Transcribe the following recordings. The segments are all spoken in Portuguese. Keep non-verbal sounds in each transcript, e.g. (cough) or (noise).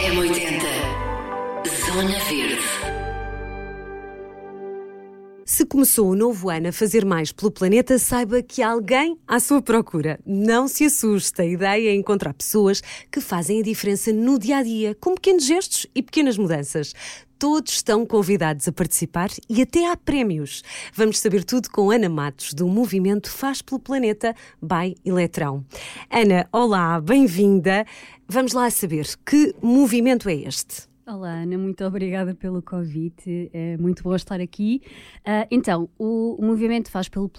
M80 Zona Verde. Se começou o novo ano a fazer mais pelo planeta, saiba que há alguém à sua procura. Não se assuste, a ideia é encontrar pessoas que fazem a diferença no dia a dia, com pequenos gestos e pequenas mudanças. Todos estão convidados a participar e até há prémios. Vamos saber tudo com Ana Matos, do movimento Faz pelo Planeta by Eletrão. Ana, olá, bem-vinda. Vamos lá saber que movimento é este? Olá, Ana, muito obrigada pelo convite. É muito bom estar aqui. Uh, então, o, o, Movimento Faz pelo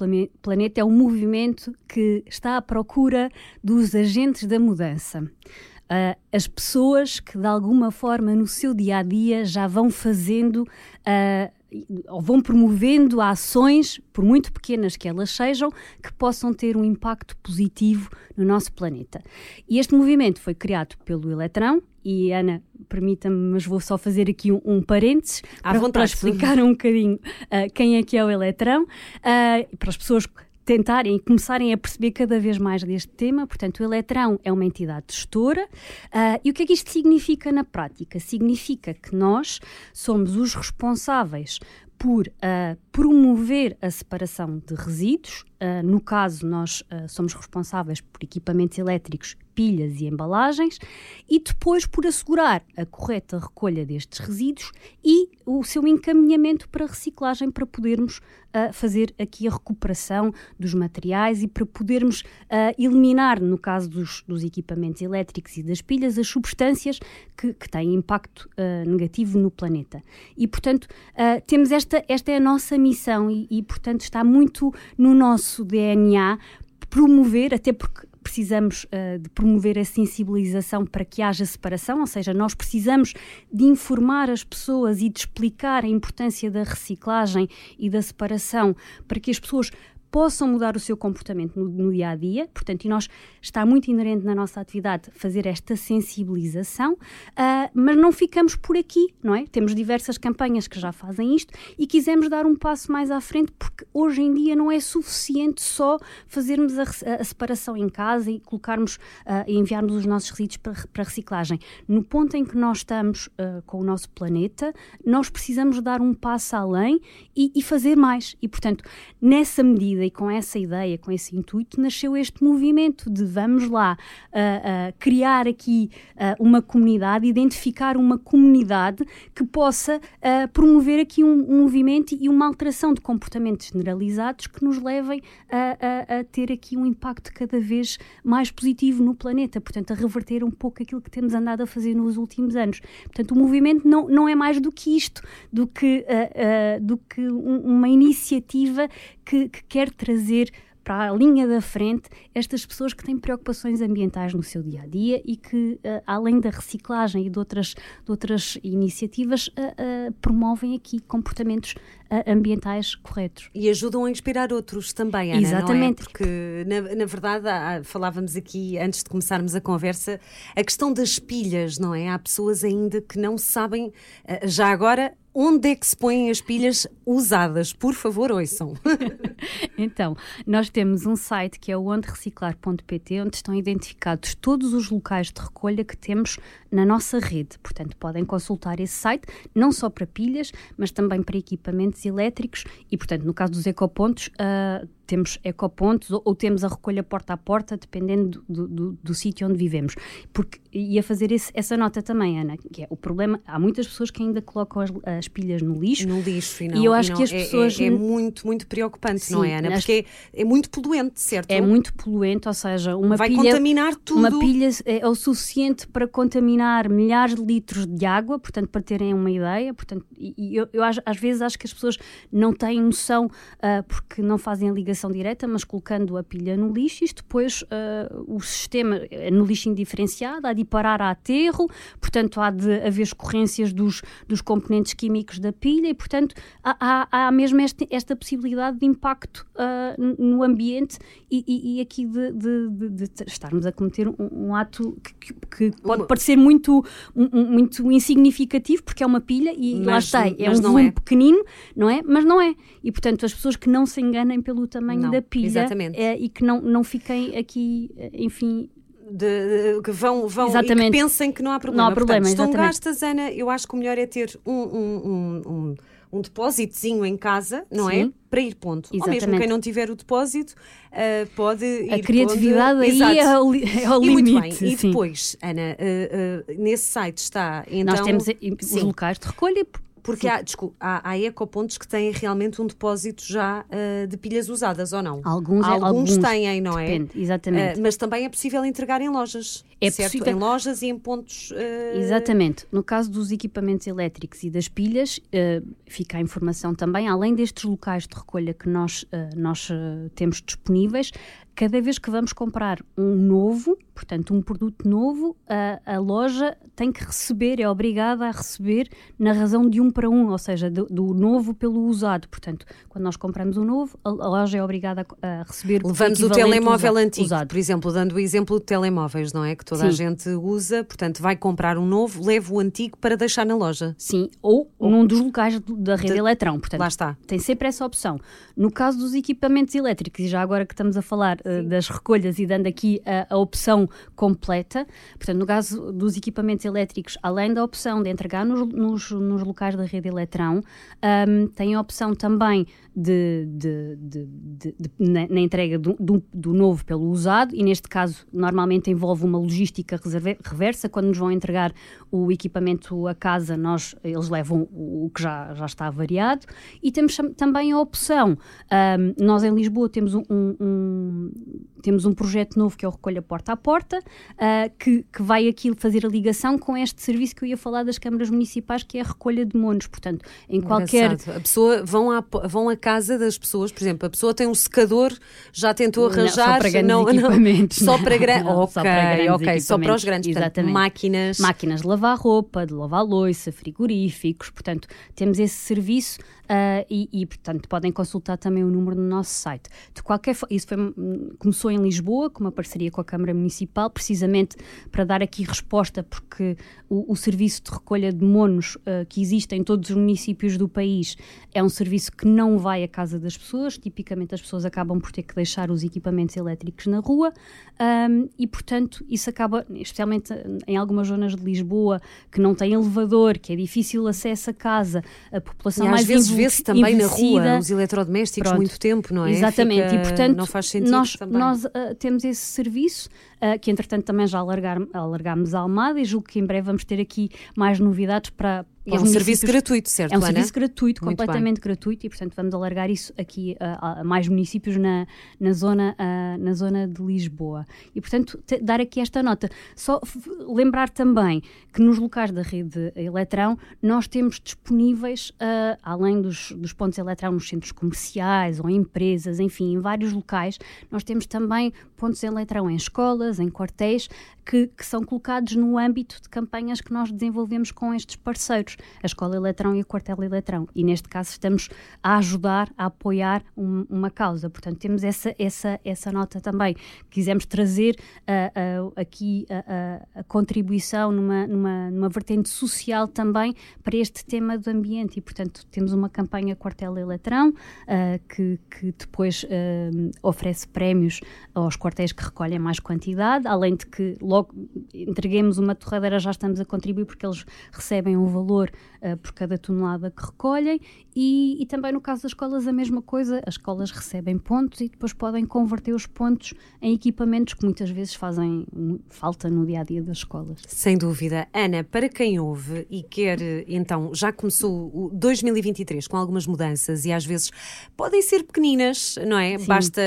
Planeta é um movimento que está à procura dos agentes da mudança. Uh, as pessoas que, de alguma forma, no seu dia a dia já vão fazendo. Uh, ou vão promovendo ações, por muito pequenas que elas sejam, que possam ter um impacto positivo no nosso planeta. E este movimento foi criado pelo Eletrão, e Ana, permita-me, mas vou só fazer aqui um, um parênteses para, para, explicar um bocadinho uh, quem é que é o Eletrão, uh, para as pessoas tentarem e começarem a perceber cada vez mais deste tema. Portanto, o Eletrão é uma entidade gestora. Uh, e o que é que isto significa na prática? Significa que nós somos os responsáveis por uh, promover a separação de resíduos. Uh, no caso, nós uh, somos responsáveis por equipamentos elétricos, pilhas e embalagens, e depois por assegurar a correta recolha destes resíduos e o seu encaminhamento para reciclagem para podermos uh, fazer aqui a recuperação dos materiais e para podermos eliminar, no caso dos, dos, equipamentos elétricos e das pilhas, as substâncias que, que têm impacto negativo no planeta. E, portanto, temos esta, esta é a nossa missão e, e, portanto, está muito no nosso DNA promover, até porque precisamos uh, de promover a sensibilização para que haja separação, ou seja, nós precisamos de informar as pessoas e de explicar a importância da reciclagem e da separação para que as pessoas possam mudar o seu comportamento no, no, dia a dia. Portanto, e nós está muito inerente na nossa atividade fazer esta sensibilização, uh, mas não ficamos por aqui, não é? Temos diversas campanhas que já fazem isto e quisemos dar um passo mais à frente porque hoje em dia não é suficiente só fazermos a, a separação em casa e colocarmos uh, e enviarmos os nossos resíduos para, para reciclagem. No ponto em que nós estamos uh, com o nosso planeta, nós precisamos dar um passo além e, e fazer mais. E, portanto, nessa medida e com essa ideia, com esse intuito, nasceu este movimento de vamos lá uh, uh, criar aqui uh, uma comunidade, identificar uma comunidade que possa promover aqui um, um, movimento e uma alteração de comportamentos generalizados que nos levem a, a, a, ter aqui um impacto cada vez mais positivo no planeta, portanto, a reverter um pouco aquilo que temos andado a fazer nos últimos anos. Portanto, o movimento não, não é mais do que isto, do que, do que um, uma iniciativa que, que quer trazer para a linha da frente estas pessoas que têm preocupações ambientais no seu dia a dia e que, uh, além da reciclagem e de outras, de outras iniciativas, uh, uh, promovem aqui comportamentos ambientais corretos. E ajudam a inspirar outros também, Ana, Exatamente. É? Porque, na, na verdade, há, falávamos aqui, antes de começarmos a conversa, a questão das pilhas, não é? Há pessoas ainda que não sabem, já agora, Onde é que se põem as pilhas usadas? Por favor, ouçam. (laughs) então, nós temos um site que é o ondereciclar.pt, onde estão identificados todos os locais de recolha que temos na nossa rede. Portanto, podem consultar esse site, não só para pilhas, mas também para equipamentos elétricos e, portanto, no caso dos ecopontos, uh, temos ecopontos ou, ou, temos a recolha porta a porta, dependendo do, do, do sítio onde vivemos. Porque ia fazer esse, essa nota também, Ana, que é o problema, há muitas pessoas que ainda colocam as, as pilhas no lixo. No lixo, e, não, e eu acho não, que as é, pessoas... É, é, muito, muito preocupante, Sim, não é, Ana? Porque é, é, muito poluente, certo? É muito poluente, ou seja, uma Vai pilha... contaminar tudo. Uma pilha é o suficiente para contaminar milhares de litros de água, portanto, para terem uma ideia, portanto, e, eu, eu às, às, vezes acho que as pessoas não têm noção uh, porque não fazem a ligação direta, mas colocando a pilha no lixo, isto depois uh, o sistema é no lixo indiferenciado, há de ir parar a aterro, portanto há de haver escorrências dos, dos componentes químicos da pilha e, portanto, há, há, há mesmo este, esta possibilidade de impacto uh, no ambiente e, e, e aqui de, de, de, de, estarmos a cometer um, um ato que, que, pode parecer muito, um, muito insignificativo, porque é uma pilha e mas, lá está, é um volume é. pequenino, não é? Mas não é. E, portanto, as pessoas que não se enganem pelo tamanho não, da pilha exatamente. É, e que não, não fiquem aqui, enfim, de, de, que vão, vão e que pensem que não há problema. Não há problema, Portanto, estão gastas, Ana, eu acho que o melhor é ter um, um, um, um depósitozinho em casa, não é? Sim. é? Para ir ponto. Exatamente. Ou mesmo quem não tiver o depósito, uh, pode ir A criatividade ponto. aí é ao, é ao limite. muito bem. E depois, Ana, uh, uh, nesse site está então... Nós temos os locais de recolha porque há, desculpa, há, há, ecopontos que têm realmente um depósito já uh, de pilhas usadas, ou não? Alguns, alguns, alguns têm, não é? Depende, exatamente. Uh, mas também é possível entregar em lojas. É certo? possível. Em lojas e em pontos. Uh... Exatamente. No caso dos equipamentos elétricos e das pilhas, fica a informação também, além destes locais de recolha que nós, nós temos disponíveis, cada vez que vamos comprar um novo, portanto, um produto novo, a, a, loja tem que receber, é obrigada a receber na razão de um para um, ou seja, do, do novo pelo usado. Portanto, quando nós compramos um novo, a, a loja é obrigada a, a receber. Levamos o, o telemóvel usado, antigo, usado. por exemplo, dando o exemplo de telemóveis, não é? Que toda Sim. a gente usa, portanto, vai comprar um novo, leva o antigo para deixar na loja. Sim, ou, ou num dos locais da rede de... Eletrão. Portanto, Lá está. Tem sempre essa opção. No caso dos equipamentos elétricos, e já agora que estamos a falar uh, das recolhas e dando aqui a, a, opção completa. Portanto, no caso dos equipamentos elétricos, além da opção de entregar nos, nos, nos locais da rede Eletrão, um, tem a opção também de, de, de, na, na, entrega do, do, do, novo pelo usado, e neste caso, normalmente envolve uma logística reversa. Quando nos vão entregar o equipamento a casa, nós, eles levam o que já, já está variado. E temos também a opção, um, nós em Lisboa temos um, um temos um projeto novo que é o Recolha Porta a Porta, uh, que, que vai aqui fazer a ligação com este serviço que eu ia falar das câmaras municipais, que é a recolha de monos. Portanto, em qualquer. A pessoa vão à, vão à casa das pessoas, por exemplo, a pessoa tem um secador, já tentou arranjar. Não, só para grandes não, equipamentos. Não, só para grandes. só para ok, só para os grandes. Exatamente. Portanto, máquinas. Máquinas de lavar roupa, de lavar louça, frigoríficos. Portanto, temos esse serviço uh, e, e, portanto, podem consultar também o número no nosso site. De qualquer isso foi, começou em Lisboa, com uma parceria com a Câmara Municipal, precisamente para dar aqui resposta, porque o, o serviço de recolha de monos uh, que existe em todos os municípios do país é um serviço que não vai à casa das pessoas, tipicamente as pessoas acabam por ter que deixar os equipamentos elétricos na rua um, e, portanto, isso acaba, especialmente em algumas zonas de Lisboa que não tem elevador, que é difícil acesso a casa, a população e mais vezes vê-se também na rua os eletrodomésticos Pronto. muito tempo, não é? Exatamente, Fica, e portanto não faz sentido nós, também. nós uh, temos esse serviço uh, que entretanto também já alargar, alargámos a Almada e julgo que em breve vamos ter aqui mais novidades para, é um serviço gratuito, certo? É um Ana? serviço gratuito, Muito completamente bem. gratuito, e portanto vamos alargar isso aqui a, a mais municípios na, na, zona, a, na zona de Lisboa. E portanto, te, dar aqui esta nota. Só lembrar também que nos locais da rede Eletrão nós temos disponíveis, uh, além dos, dos pontos Eletrão nos centros comerciais ou em empresas, enfim, em vários locais, nós temos também pontos Eletrão em escolas, em quartéis, que, que, são colocados no âmbito de campanhas que nós desenvolvemos com estes parceiros, a Escola Eletrão e o Quartel Eletrão. E neste caso estamos a ajudar, a apoiar um, uma causa. Portanto, temos essa, essa, essa nota também. Quisemos trazer uh, uh, aqui a, a, contribuição numa, numa, numa vertente social também para este tema do ambiente. E, portanto, temos uma campanha Quartel Eletrão uh, que, que depois oferece prémios aos quartéis que recolhem mais quantidade, além de que logo entreguemos uma torradeira, já estamos a contribuir porque eles recebem um valor uh, por cada tonelada que recolhem e, e, também no caso das escolas a mesma coisa, as escolas recebem pontos e depois podem converter os pontos em equipamentos que muitas vezes fazem falta no dia a dia das escolas. Sem dúvida. Ana, para quem ouve e quer, então, já começou o 2023 com algumas mudanças e às vezes podem ser pequeninas, não é? Sim. Basta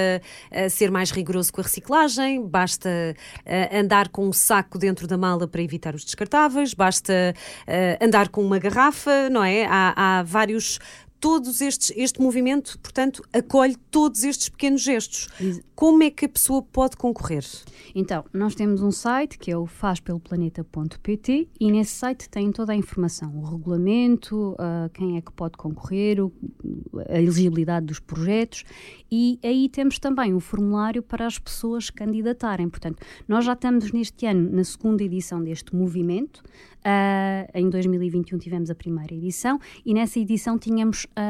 uh, ser mais rigoroso com a reciclagem, basta uh, andar com um saco dentro da mala para evitar os descartáveis, basta uh, andar com uma garrafa, não é? Há, há vários todos estes, este movimento, portanto, acolhe todos estes pequenos gestos. Como é que a pessoa pode concorrer? Então, nós temos um site que é o fazpeloplaneta.pt e nesse site tem toda a informação, o regulamento, uh, quem é que pode concorrer, o, a elegibilidade dos projetos e aí temos também um formulário para as pessoas candidatarem. Portanto, nós já estamos neste ano na segunda edição deste movimento. Uh, em 2021 tivemos a primeira edição e nessa edição tínhamos a,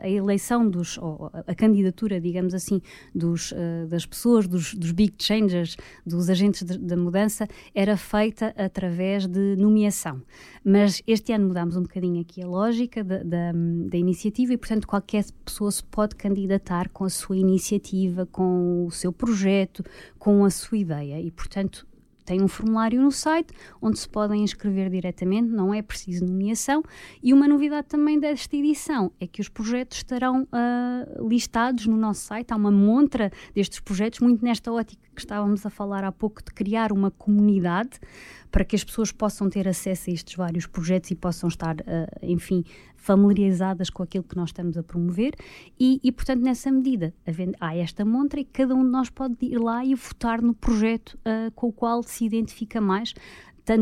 a, a eleição dos, ou a candidatura, digamos assim, dos, uh, das pessoas, dos, dos, big changers, dos agentes da mudança, era feita através de nomeação. Mas este ano mudámos um bocadinho aqui a lógica da, da, da iniciativa e, portanto, qualquer pessoa se pode candidatar com a sua iniciativa, com o seu projeto, com a sua ideia e, portanto, tem um formulário no site onde se podem inscrever diretamente, não é preciso nomeação. E uma novidade também desta edição é que os projetos estarão uh, listados no nosso site. Há uma montra destes projetos, muito nesta ótica que estávamos a falar há pouco, de criar uma comunidade para que as pessoas possam ter acesso a estes vários projetos e possam estar, uh, enfim, familiarizadas com aquilo que nós estamos a promover e, e portanto, nessa medida, há esta montra e cada um de nós pode ir lá e votar no projeto uh, com o qual se identifica mais,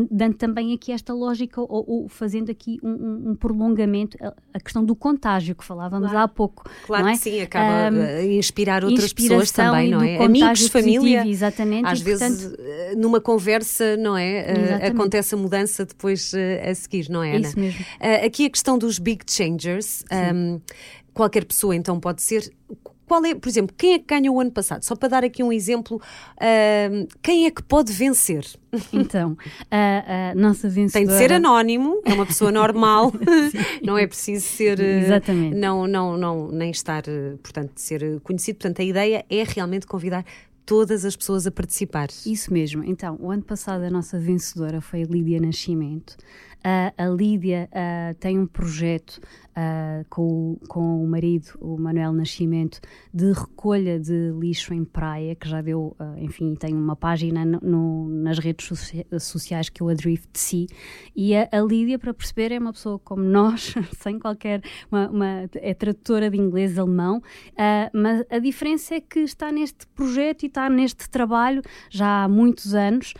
dando também aqui esta lógica ou, ou fazendo aqui um, um, prolongamento a, a, questão do contágio que falávamos claro. há pouco. Claro é? que sim, acaba um, a inspirar outras pessoas também, não é? Amigos, família, exatamente. Às e, vezes portanto, eh, numa conversa, não é? Uh, acontece a mudança depois a seguir, não é, Ana? É isso mesmo. Aqui a questão dos big changers. Um, qualquer pessoa então pode ser qual é, por exemplo, quem é que ganhou o ano passado? Só para dar aqui um exemplo, uh, quem é que pode vencer? (laughs) Então, a, a nossa vencedora... Tem de ser anónimo, é uma pessoa normal, (laughs) (laughs) não é preciso ser... Eh, Exatamente. Não, não, não, nem estar, eh, portanto, ser conhecido. Portanto, a ideia é realmente convidar todas as pessoas a participar. Isso mesmo. Então, o ano passado a nossa vencedora foi a Lídia Nascimento. Uh, a Lídia uh, tem um projeto uh, com, com o marido, o Manuel Nascimento, de recolha de lixo em praia, que já deu, enfim, tem uma página no, no, nas redes sociais que é o Adrift Sea. E a, a, Lídia, para perceber, é uma pessoa como nós, (laughs) sem qualquer. Uma, uma, é tradutora de inglês alemão, mas a diferença é que está neste projeto e está neste trabalho já há muitos anos,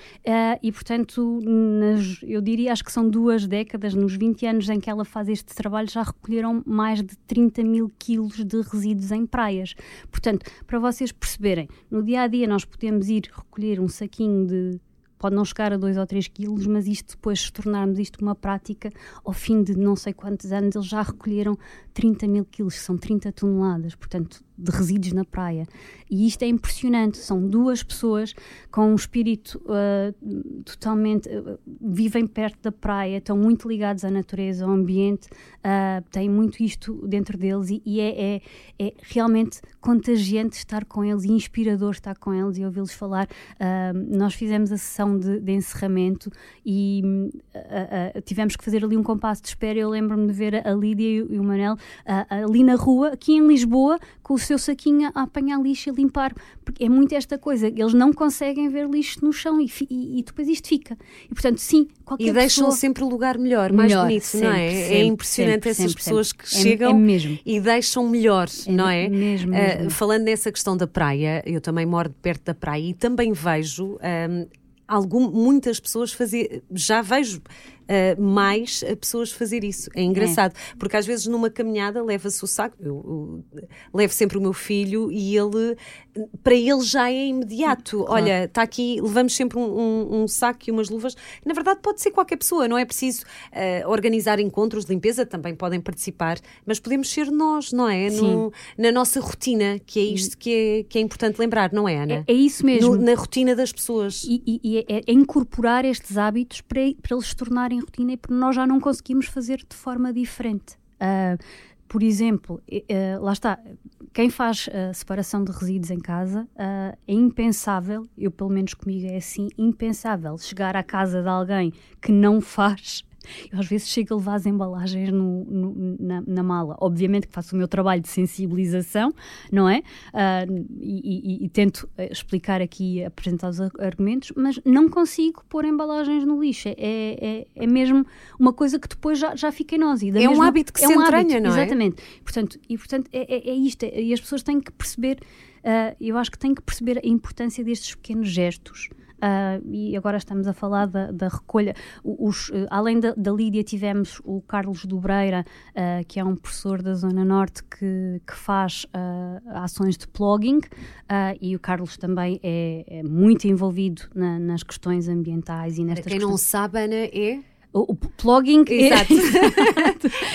e portanto, nas, eu diria, acho que são duas duas décadas, nos 20 anos em que ela faz este trabalho, já recolheram mais de 30 mil quilos de resíduos em praias. Portanto, para vocês perceberem, no dia a dia nós podemos ir recolher um saquinho de pode não chegar a 2 ou 3 quilos, mas isto depois, se tornarmos isto uma prática, ao fim de não sei quantos anos, eles já recolheram 30 mil quilos, que são 30 toneladas, portanto, de resíduos na praia. E isto é impressionante. São duas pessoas com um espírito uh, totalmente. Uh, vivem perto da praia, estão muito ligados à natureza, ao ambiente, uh, têm muito isto dentro deles e, e é, é, é, realmente contagiante estar com eles e inspirador estar com eles e ouvi-los falar. nós fizemos a sessão de, de encerramento e tivemos que fazer ali um compasso de espera. Eu lembro-me de ver a Lídia e o Manel ali na rua, aqui em Lisboa, com o seu saquinho a apanhar lixo e limpar, porque é muito esta coisa, eles não conseguem ver lixo no chão e, e, e depois isto fica. E portanto, sim, qualquer E deixam pessoa... sempre o lugar melhor, mais melhor, bonito, sempre, não é? Sempre, é impressionante sempre, essas pessoas que é, chegam é e deixam melhor, não é? Mesmo, mesmo. Uh, falando nessa questão da praia, eu também moro perto da praia e também vejo. Um, algum, muitas pessoas fazer, já vejo uh, mais pessoas fazer isso. É engraçado, é. porque às vezes numa caminhada leva-se o saco, eu, eu, levo sempre o meu filho e ele, para ele já é imediato. Claro. Olha, está aqui, levamos sempre um, um, um, saco e umas luvas. Na verdade, pode ser qualquer pessoa, não é preciso uh, organizar encontros de limpeza, também podem participar, mas podemos ser nós, não é? No, na nossa rotina, que é isto que é, que é importante lembrar, não é, Ana? É, é isso mesmo. No, na rotina das pessoas. E, e, e é, é, incorporar estes hábitos para, para eles se tornarem em rotina e porque nós já não conseguimos fazer de forma diferente. Uh, por exemplo, uh, lá está, quem faz uh, separação de resíduos em casa uh, é impensável, eu pelo menos comigo é assim, impensável chegar à casa de alguém que não faz eu às vezes chego a levar as embalagens no, no, na, na, mala. Obviamente que faço o meu trabalho de sensibilização, não é? Uh, e, e, e, tento eh, explicar aqui, apresentar os argumentos, mas não consigo pôr embalagens no lixo. É, é, é mesmo uma coisa que depois já, já fica em nós. é mesma, um hábito que é se um entranha, hábito, não é? Exatamente. Portanto, e portanto é, é, é isto. E as pessoas têm que perceber, uh, eu acho que têm que perceber a importância destes pequenos gestos. Uh, e agora estamos a falar da, da recolha. Os, uh, além da, da, Lídia, tivemos o Carlos Dobreira, uh, que é um professor da Zona Norte que, que faz ações de plugging, e o Carlos também é, é muito envolvido na, nas questões ambientais e nestas Para quem questões. não sabe, Ana, é? O, Plugging. Exato. (laughs)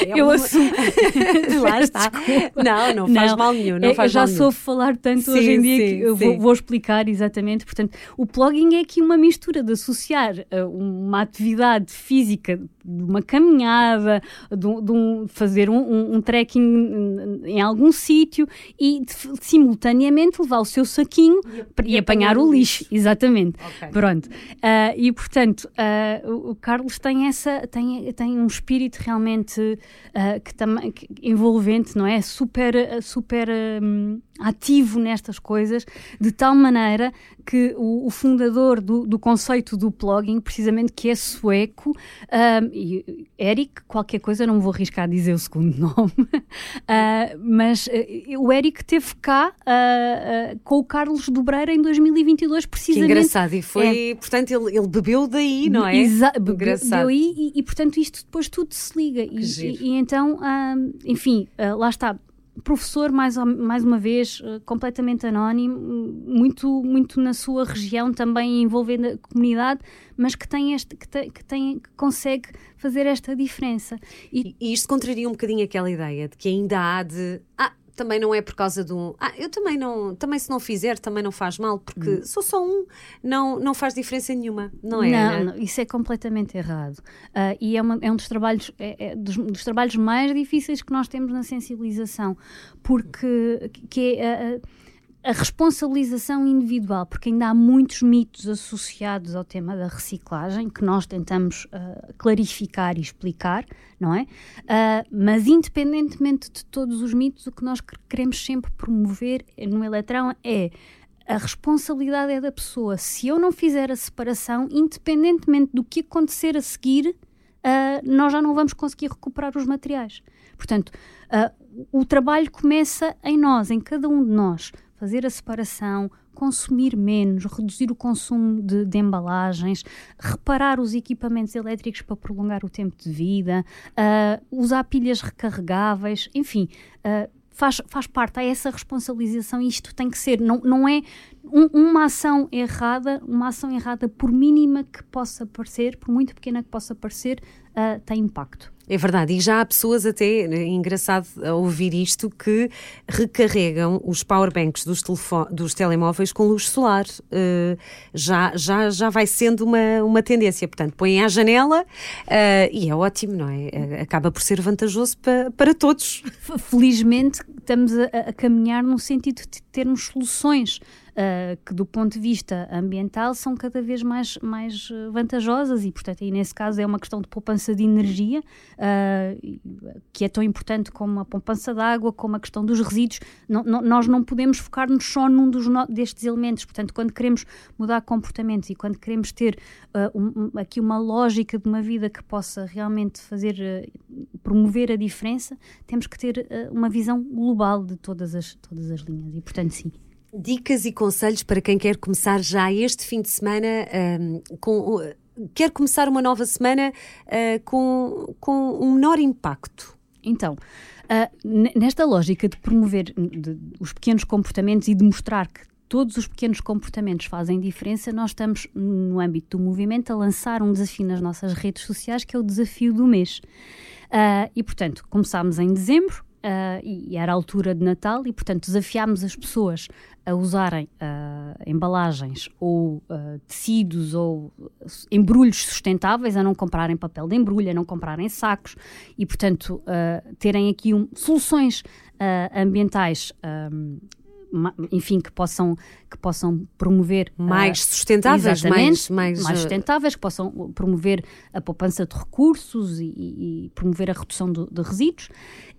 É, eu uma... assumo. (laughs) Lá (laughs) está. Não, não faz não. mal nenhum. Não é, faz já mal soube falar tanto sim, hoje em dia sim, que eu vou, vou, explicar exatamente. Portanto, o plugging é aqui uma mistura de associar uh, uma atividade física de uma caminhada, de, de um, fazer um, um, um, trekking em algum sítio e de, simultaneamente levar o seu saquinho e, e apanhar o lixo. lixo. Exatamente. Okay. Pronto. Uh, e portanto, uh, o, Carlos tem essa tem, tem um espírito realmente uh, que também envolvente, não é? Super, super um, ativo nestas coisas, de tal maneira que o, o fundador do, do, conceito do plugging, precisamente que é sueco, um, Eric, qualquer coisa, não vou arriscar a dizer o segundo (laughs) nome, uh, mas uh, o Eric teve cá uh, com o Carlos Dobreira em 2022, precisamente. Que engraçado, e foi, é. portanto, ele, ele, bebeu daí, não é? Exato, bebeu daí e, e, portanto, isto depois tudo se liga. E, e, e, então, enfim, lá está professor, mais, mais uma vez, uh, completamente anónimo, muito, muito na sua região, também envolvendo a comunidade, mas que tem este, que, te, que, tem, que consegue fazer esta diferença. E, e isto contraria um bocadinho aquela ideia de que ainda há de. Ah, também não é por causa de um. Ah, eu também não. Também se não fizer, também não faz mal, porque hum. sou só um, não, não faz diferença nenhuma, não é? Não, não isso é completamente errado. Uh, e é, uma, é, um dos trabalhos, é, é dos, dos, trabalhos mais difíceis que nós temos na sensibilização, porque que é. Uh, a responsabilização individual, porque ainda há muitos mitos associados ao tema da reciclagem que nós tentamos uh, clarificar e explicar, não é? Uh, mas independentemente de todos os mitos, o que nós queremos sempre promover no Eletrão é a responsabilidade é da pessoa. Se eu não fizer a separação, independentemente do que acontecer a seguir, uh, nós já não vamos conseguir recuperar os materiais. Portanto, o trabalho começa em nós, em cada um de nós fazer a separação, consumir menos, reduzir o consumo de, de, embalagens, reparar os equipamentos elétricos para prolongar o tempo de vida, uh, usar pilhas recarregáveis, enfim. Uh, faz, faz parte, há essa responsabilização e isto tem que ser, não, não é um, uma ação errada, uma ação errada por mínima que possa parecer, por muito pequena que possa parecer, uh, tem impacto. É verdade, e já há pessoas até, é engraçado ouvir isto, que recarregam os powerbanks dos, dos telemóveis com luz solar. Uh, já, já, já vai sendo uma, uma tendência. Portanto, põem à janela uh, e é ótimo, não é? Acaba por ser vantajoso para, para todos. Felizmente, estamos a, a caminhar no sentido de termos soluções uh, que do ponto de vista ambiental são cada vez mais, mais eh, vantajosas e, portanto, aí nesse caso é uma questão de poupança de energia, uh, que é tão importante como a poupança de água, como a questão dos resíduos. Não, não, nós não podemos focar-nos só num dos no, destes elementos, portanto, quando queremos mudar comportamentos e quando queremos ter uh, um, aqui uma lógica de uma vida que possa realmente fazer, promover a diferença, temos que ter uma visão global de todas as, todas as linhas e, portanto, sim. Dicas e conselhos para quem quer começar já este fim de semana um, com. Quer começar uma nova semana uh, com, com um menor impacto? Então, uh, nesta lógica de promover de, os pequenos comportamentos e de mostrar que todos os pequenos comportamentos fazem diferença, nós estamos, no âmbito do movimento, a lançar um desafio nas nossas redes sociais, que é o desafio do mês. Uh, e, portanto, começámos em dezembro, Uh, e era a altura de Natal e, portanto, desafiámos as pessoas a usarem uh, embalagens ou uh, tecidos ou embrulhos sustentáveis, a não comprarem papel de embrulho, a não comprarem sacos e, portanto, terem aqui um, soluções ambientais um, enfim, que possam, que possam promover mais uh, sustentáveis, mais, mais, mais, sustentáveis, que possam promover a poupança de recursos e, e promover a redução do, de resíduos.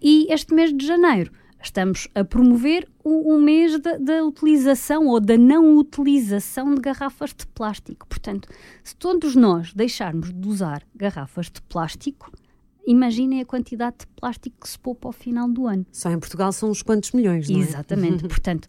E este mês de janeiro estamos a promover o, o mês da, da, utilização ou da não utilização de garrafas de plástico. Portanto, se todos nós deixarmos de usar garrafas de plástico, imaginem a quantidade de plástico que se poupa ao final do ano. Só em Portugal são uns quantos milhões, não é? Exatamente. (laughs) portanto,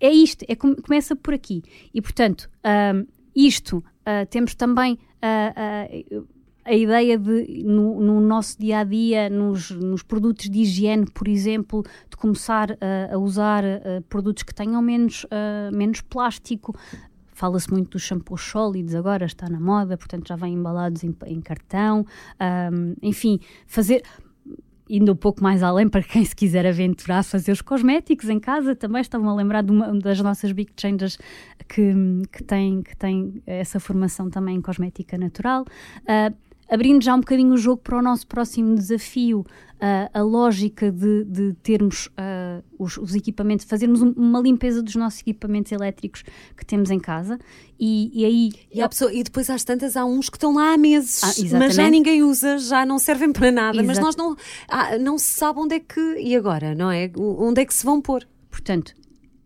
é isto, é, começa por aqui. E, portanto, um, isto, uh, temos também uh, uh, a ideia de, no, no, nosso dia a dia, nos, nos, produtos de higiene, por exemplo, de começar a usar produtos que tenham menos, menos plástico, fala-se muito dos shampoos sólidos agora, está na moda, portanto já vêm embalados em, em cartão. Um, enfim, fazer indo um pouco mais além para quem se quiser aventurar, fazer os cosméticos em casa também. Estavam a lembrar de uma das nossas big changers que, que, tem, que tem essa formação também em cosmética natural. Uh, abrindo já um bocadinho o jogo para o nosso próximo desafio, uh, a lógica de, de termos uh, os, os, equipamentos, fazermos um, uma limpeza dos nossos equipamentos elétricos que temos em casa e, e aí... E, pessoa, e, depois às tantas há uns que estão lá há meses, ah, mas já ninguém usa, já não servem para nada, Exato. mas nós não, ah, não se sabe onde é que... E agora, não é? Onde é que se vão pôr? Portanto,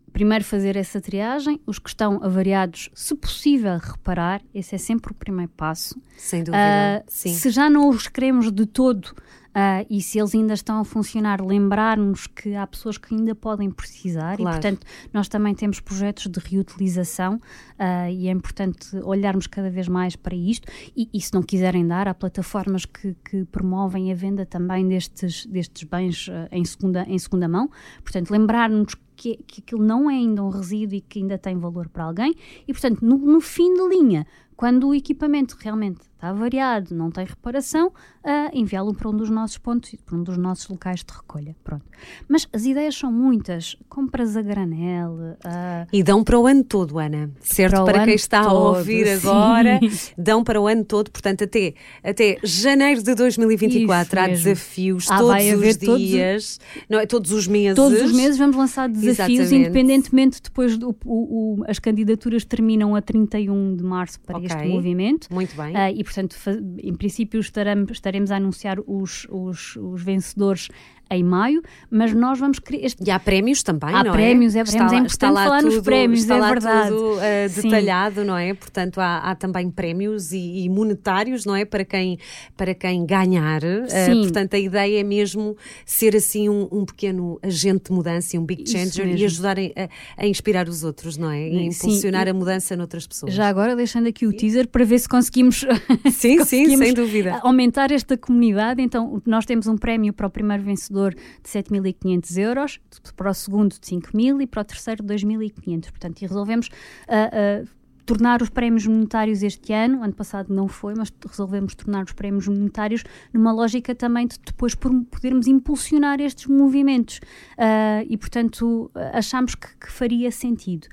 primeiro fazer essa triagem, os que estão avariados, se possível, reparar, esse é sempre o primeiro passo. Sem dúvida, uh. Se já não os queremos de todo Uh, e se eles ainda estão a funcionar, lembrar-nos que há pessoas que ainda podem precisar claro. e, portanto, nós também temos projetos de reutilização uh, e é importante olharmos cada vez mais para isto. E, e se não quiserem dar, há plataformas que, que, promovem a venda também destes, destes bens uh, em, segunda, em segunda mão. Portanto, lembrar-nos que, que aquilo não é ainda um resíduo e que ainda tem valor para alguém. E, portanto, no, no fim de linha, quando o equipamento realmente está variado, não tem reparação, uh, enviá-lo para um dos nossos pontos, para um dos nossos locais de recolha. Pronto. Mas as ideias são muitas. Compras a granel. Uh, e dão para o ano todo, Ana. Certo? Para, para quem está todo, a ouvir sim. agora, dão para o ano todo. Portanto, até, até janeiro de 2024 há desafios ah, todos os dias, todos, não é? Todos os meses. Todos os meses vamos lançar desafios, Exatamente. independentemente depois do, o, o, as candidaturas terminam a 31 de março para okay. este movimento. Muito bem. Uh, portanto, em princípio, estaremos, estaremos a anunciar os, os, os vencedores em maio, mas nós vamos querer. Este... E há prémios também, há não prémios, é? é prémios, é importante está lá falar tudo, nos prémios, está é lá verdade. Tudo, uh, detalhado, Sim. não é? Portanto, há, há também prémios e, e, monetários, não é? Para quem, para quem ganhar. Uh, portanto, a ideia é mesmo ser assim um, um pequeno agente de mudança, um big changer e ajudar a, a, inspirar os outros, não é? E impulsionar sim. a mudança noutras pessoas. Já agora, deixando aqui o teaser para ver se conseguimos. (laughs) Sim, conseguimos sim, sem dúvida. Aumentar esta comunidade. Então, nós temos um prémio para o primeiro vencedor de 7 mil 2.500 euros, para o segundo de 5.000 e para o terceiro 2.500. Portanto, e resolvemos uh, uh, tornar os prémios monetários este ano, ano passado não foi, mas resolvemos tornar os prémios monetários numa lógica também de depois podermos impulsionar estes movimentos. Uh, e, portanto, achamos que, que faria sentido.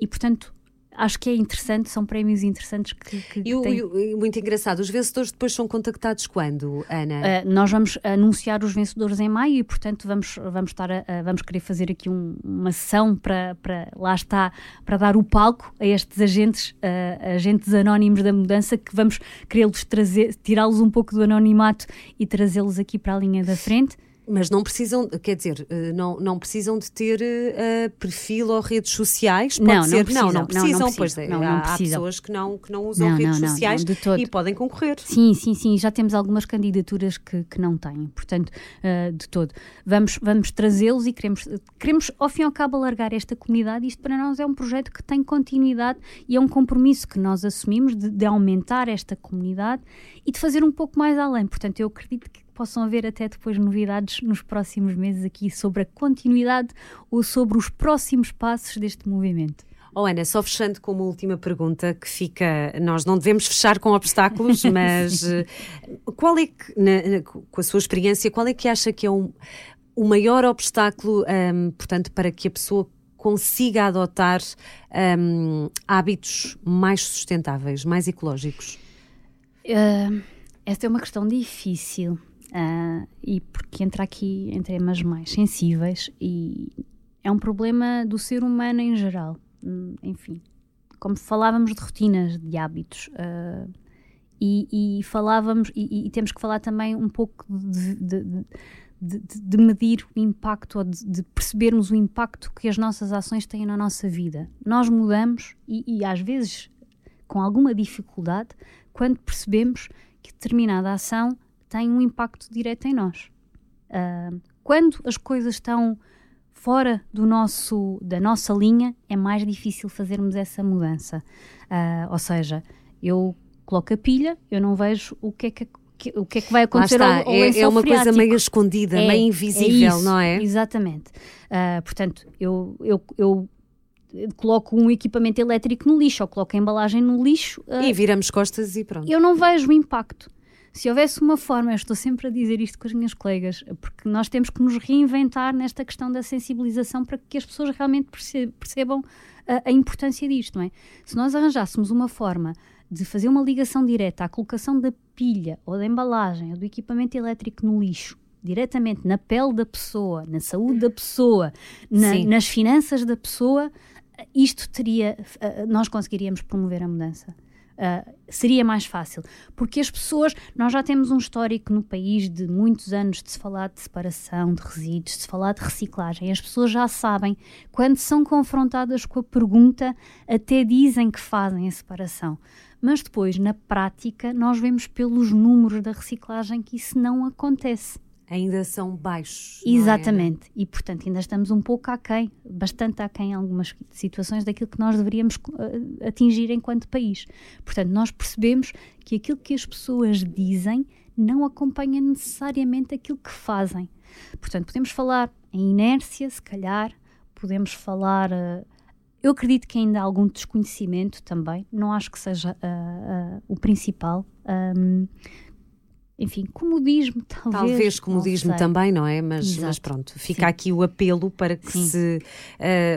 e, portanto, acho que é interessante, são prémios interessantes que, que, e, o, e, muito engraçado, os vencedores depois são contactados quando, Ana? Uh, nós vamos anunciar os vencedores em maio e, portanto, vamos, vamos, estar a, a, vamos querer fazer aqui um, uma sessão para, para, lá está, para dar o palco a estes agentes, uh, agentes anónimos da mudança que vamos querer-los trazer, tirá-los um pouco do anonimato e trazê-los aqui para a linha da frente. Mas não precisam, quer dizer, eh, não, não precisam de ter uh, perfil ou redes sociais? Pode não, ser, não precisam. Não, não precisam, não, não pois é, não, há, pessoas que não, que não usam redes sociais e podem concorrer. Sim, sim, sim, já temos algumas candidaturas que, que não têm, portanto, uh, de todo. Vamos, vamos trazê-los e queremos, queremos, ao fim e ao cabo, alargar esta comunidade. Isto para nós é um projeto que tem continuidade e é um compromisso que nós assumimos de, de aumentar esta comunidade e de fazer um pouco mais além. Portanto, eu acredito que possam haver até depois novidades nos próximos meses aqui sobre a continuidade ou sobre os próximos passos deste movimento. Oh Ana, só fechando com uma última pergunta que fica, nós não devemos fechar com obstáculos, (laughs) mas eh, qual é que, na, na, com a sua experiência, qual é que acha que é um, o maior obstáculo, um, portanto, para que a pessoa consiga adotar um, hábitos mais sustentáveis, mais ecológicos? Uh, esta é uma questão difícil. Uh, e porque entra aqui em temas mais sensíveis e é um problema do ser humano em geral. Hum, enfim, como falávamos de rotinas, de hábitos, uh, e, e, falávamos, e, e, temos que falar também um pouco de, de, de, de medir o impacto ou de, percebermos o impacto que as nossas ações têm na nossa vida. Nós mudamos e, e às vezes com alguma dificuldade quando percebemos que determinada ação tem um impacto direto em nós. Uh, quando as coisas estão fora do nosso, da nossa linha, é mais difícil fazermos essa mudança. Uh, ou seja, eu coloco a pilha, eu não vejo o que é que o que é que vai acontecer ao, ao é, é uma freático. coisa meio escondida, é, meio invisível, é isso, não é? Exatamente. Uh, portanto, eu, eu, eu coloco um equipamento elétrico no lixo ou coloco a embalagem no lixo. Uh, e viramos costas e pronto. Eu não vejo o impacto. Se houvesse uma forma, eu estou sempre a dizer isto com as minhas colegas, porque nós temos que nos reinventar nesta questão da sensibilização para que as pessoas realmente percebam a, a importância disto, não é? Se nós arranjássemos uma forma de fazer uma ligação direta à colocação da pilha ou da embalagem ou do equipamento elétrico no lixo, diretamente na pele da pessoa, na saúde da pessoa, na, nas finanças da pessoa, isto teria, eh, nós conseguiríamos promover a mudança. Uh, seria mais fácil. Porque as pessoas, nós já temos um histórico no país de muitos anos de se falar de separação de resíduos, de se falar de reciclagem. As pessoas já sabem, quando são confrontadas com a pergunta, até dizem que fazem a separação. Mas depois, na prática, nós vemos pelos números da reciclagem que isso não acontece ainda são baixos. É? Exatamente, é? e portanto ainda estamos um pouco aquém, bastante aquém em algumas situações daquilo que nós deveríamos uh, atingir enquanto país. Portanto, nós percebemos que aquilo que as pessoas dizem não acompanha necessariamente aquilo que fazem. Portanto, podemos falar em inércia, se calhar, podemos falar. Uh, eu acredito que ainda há algum desconhecimento também, não acho que seja uh, o principal. Um, enfim, comodismo, talvez. Talvez comodismo também, não é? Mas, mas pronto, fica Sim. aqui o apelo para que Sim. se.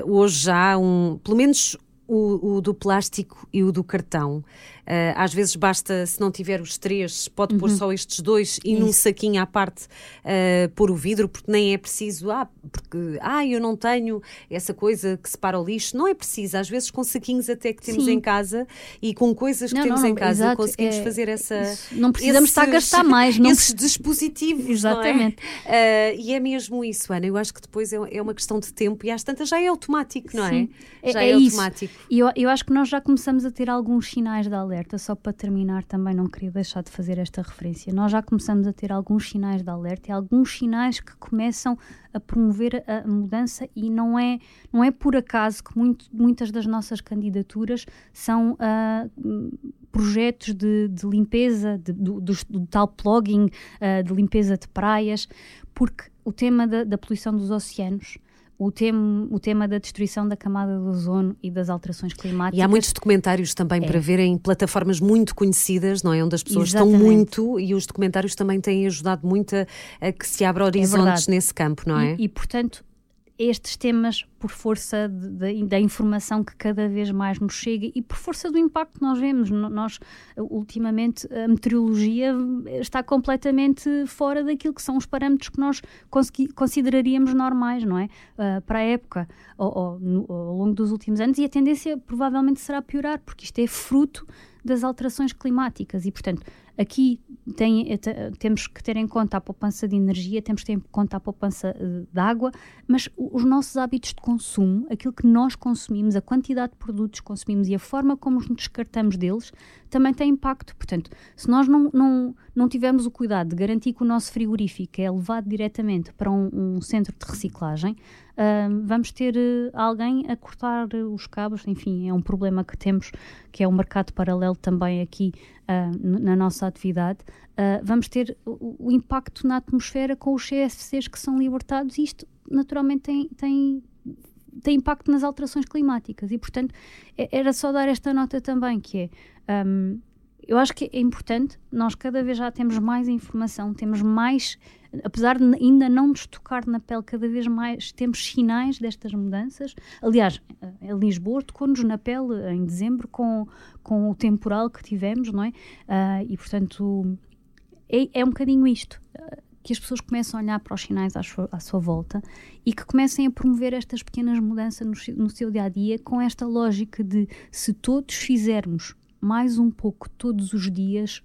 Uh, hoje já há um. Pelo menos o, o, do plástico e o do cartão. Uh, às vezes basta, se não tiver os três, pode uhum. pôr só estes dois e Isso. num saquinho à parte uh, pôr o vidro, porque nem é preciso, ah, porque ah, eu não tenho essa coisa que separa o lixo. Não é preciso, às vezes com saquinhos até que temos Sim. em casa e com coisas que não, temos não, em casa exato, conseguimos é, fazer essa. Isso. Não precisamos esses, estar a gastar mais, não esses dispositivos. Exatamente. É? Uh, e é mesmo isso, Ana. Eu acho que depois é, é, uma questão de tempo e às tantas já é automático, não Sim. é? Já é, é automático. E eu, eu acho que nós já começamos a ter alguns sinais de alerta, só para terminar também não queria deixar de fazer esta referência. Nós já começamos a ter alguns sinais de alerta e alguns sinais que começam a promover a mudança e não é, não é por acaso que muito, muitas das nossas candidaturas são uh, projetos de, de limpeza, de, do, do, do, tal plugging, uh, de limpeza de praias, porque o tema da, da poluição dos oceanos o, tema o tema da destruição da camada do ozono e das alterações climáticas. E há muitos documentários também é. para ver em plataformas muito conhecidas, não é? Onde as pessoas Exatamente. estão muito e os documentários também têm ajudado muito a, a que se abra horizontes é nesse campo, não é? E, e portanto, estes temas por força de, de, da informação que cada vez mais nos chega e por força do impacto que nós vemos. Nós, ultimamente, a meteorologia está completamente fora daquilo que são os parâmetros que nós consideraríamos normais, não é? Uh, para a época, ou, ou, no, ao longo dos últimos anos, e a tendência provavelmente será piorar, porque isto é fruto das alterações climáticas e, portanto, aqui tem, eh, temos que ter em conta a poupança de energia, temos que ter em conta a poupança eh, de água, mas os nossos hábitos de consumo, aquilo que nós consumimos, a quantidade de produtos que consumimos e a forma como nos descartamos deles, também tem impacto. Portanto, se nós não, não, não tivermos o cuidado de garantir que o nosso frigorífico é levado diretamente para um, um centro de reciclagem, uh, vamos ter uh, alguém a cortar os cabos. Enfim, é um problema que temos, que é um mercado paralelo também aqui uh, na nossa atividade. vamos ter o, o, impacto na atmosfera com os CFCs que são libertados e isto naturalmente tem, tem tem impacto nas alterações climáticas e, portanto, era só dar esta nota também, que é um, eu acho que é importante, nós cada vez já temos mais informação, temos mais, apesar de ainda não nos tocar na pele, cada vez mais temos sinais destas mudanças. Aliás, a Lisboa tocou-nos na pele em dezembro com, com o temporal que tivemos, não é? Uh, e portanto, é, é um bocadinho isto. que as pessoas começam a olhar para os sinais à sua, à sua volta e que comecem a promover estas pequenas mudanças no, no seu dia a dia com esta lógica de se todos fizermos mais um pouco todos os dias,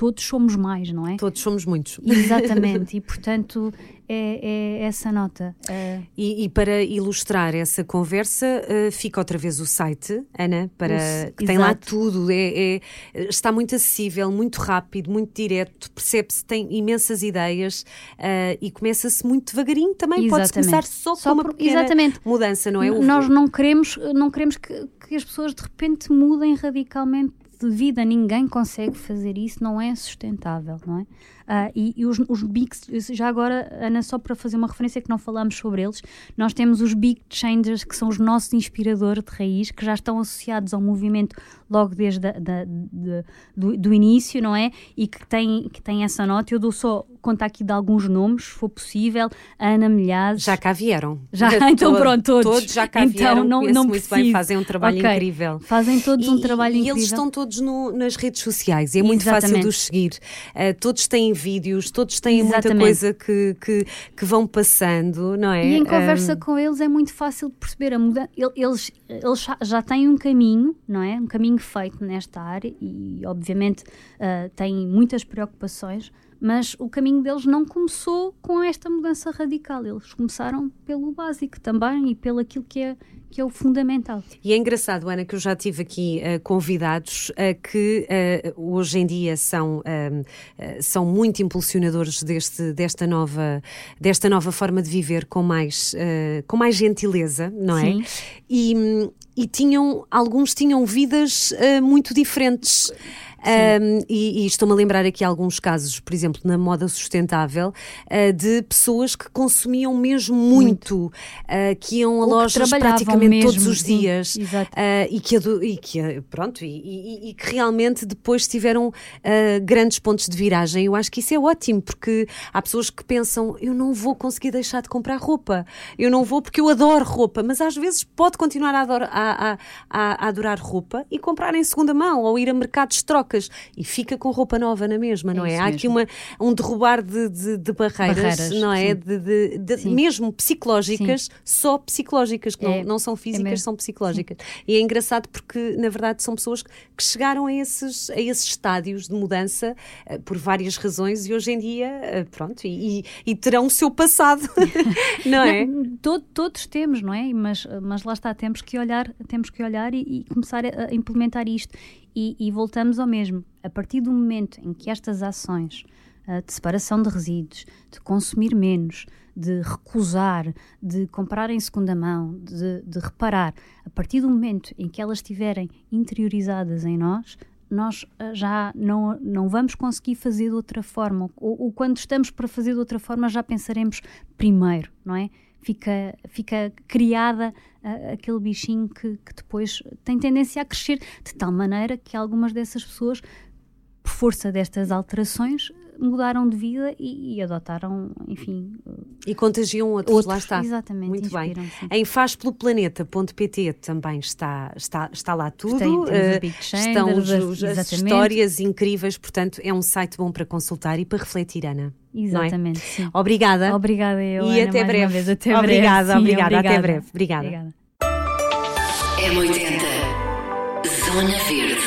todos somos mais, não é? Todos somos muitos. (laughs) Exatamente, e portanto é, é essa nota. É... E, e, para ilustrar essa conversa, uh, fica outra vez o site, Ana, para, o, que tem lá tudo, é, é, está muito acessível, muito rápido, muito direto, percebe-se, tem imensas ideias uh, e começa-se muito devagarinho também, pode começar só, só com uma pequena exatamente. mudança, não é? Nós não queremos, não queremos que, que as pessoas de repente mudem radicalmente de vida, ninguém consegue fazer isso, não é sustentável, não é? Uh, e, e, os, os big, já agora, Ana, só para fazer uma referência que não falámos sobre eles, nós temos os big changers, que são os nossos inspiradores de raiz, que já estão associados ao movimento logo desde a, da, de, do, do, início, não é? E que têm, que têm essa nota. Eu dou só conta aqui de alguns nomes, se for possível. Ana Milhazes. Já cá vieram. Já, (laughs) então pronto, todos. Todos já cá então, vieram, não, não muito preciso. bem, fazem um trabalho okay. incrível. Fazem todos e, um trabalho e incrível. E eles estão todos no, nas redes sociais, é muito Exatamente. fácil de os seguir. Uh, todos têm vídeos, todos têm Exatamente. muita coisa que, que, que, vão passando, não é? E em conversa um... com eles é muito fácil de perceber a mudança. Eles, eles já têm um caminho, não é? Um caminho feito nesta área e, obviamente, uh, têm muitas preocupações, mas o caminho deles não começou com esta mudança radical. Eles começaram pelo básico também e pelo aquilo que é que é o fundamental. E é engraçado, Ana, que eu já tive aqui uh, convidados uh, que uh, hoje em dia são, são muito impulsionadores deste, desta, nova, desta nova forma de viver com mais, com mais gentileza, não é? Sim. E, e tinham, alguns tinham vidas muito diferentes. Um, e, e estou-me a lembrar aqui alguns casos, por exemplo, na moda sustentável, uh, de pessoas que consumiam mesmo muito, muito. Uh, que iam a Ou lojas praticamente mesmo, todos os sim, dias uh, e, que, e que pronto e, e, que realmente depois tiveram grandes pontos de viragem. Eu acho que isso é ótimo porque há pessoas que pensam eu não vou conseguir deixar de comprar roupa, eu não vou porque eu adoro roupa, mas às vezes pode continuar a, adorar, a, a, a, a adorar roupa e comprar em segunda mão ou ir a mercados de troca e fica com roupa nova na mesma, não é? é Há aqui uma, um derrubar de, de, de barreiras, barreiras, não é? De, de, mesmo psicológicas, sim. só psicológicas, que é, não, não são físicas, é são psicológicas. Sim. E é engraçado porque, na verdade, são pessoas que chegaram a esses, a esses estádios de mudança uh, por várias razões e hoje em dia, uh, pronto, e, e, terão o seu passado, (laughs) não é? Não, todo, todos temos, não é? Mas, mas lá está, temos que olhar, temos que olhar e, e começar a implementar isto. E, e, voltamos ao mesmo. A partir do momento em que estas ações uh, de separação de resíduos, de consumir menos, de recusar, de comprar em segunda mão, de, de reparar, a partir do momento em que elas estiverem interiorizadas em nós, nós uh, já não, não vamos conseguir fazer de outra forma. Ou, ou quando estamos para fazer de outra forma, já pensaremos primeiro, não é? Fica, fica criada uh, aquele bichinho que, que depois tem tendência a crescer de tal maneira que algumas dessas pessoas, por força destas alterações, mudaram de vida e, e, adotaram, enfim. E contagiam outros, outros lá está. Exatamente. Muito bem. Em fazpeloplaneta.pt também está, está, está lá tudo. Tem, uh, estão os, os, as histórias incríveis, portanto, é um site bom para consultar e para refletir, Ana. Exatamente. É? Obrigada. Obrigada, eu. E Ana, até breve. Vez, até obrigada, breve. Sim, obrigada, obrigada, até breve. Obrigada. obrigada. M80 Zona Verde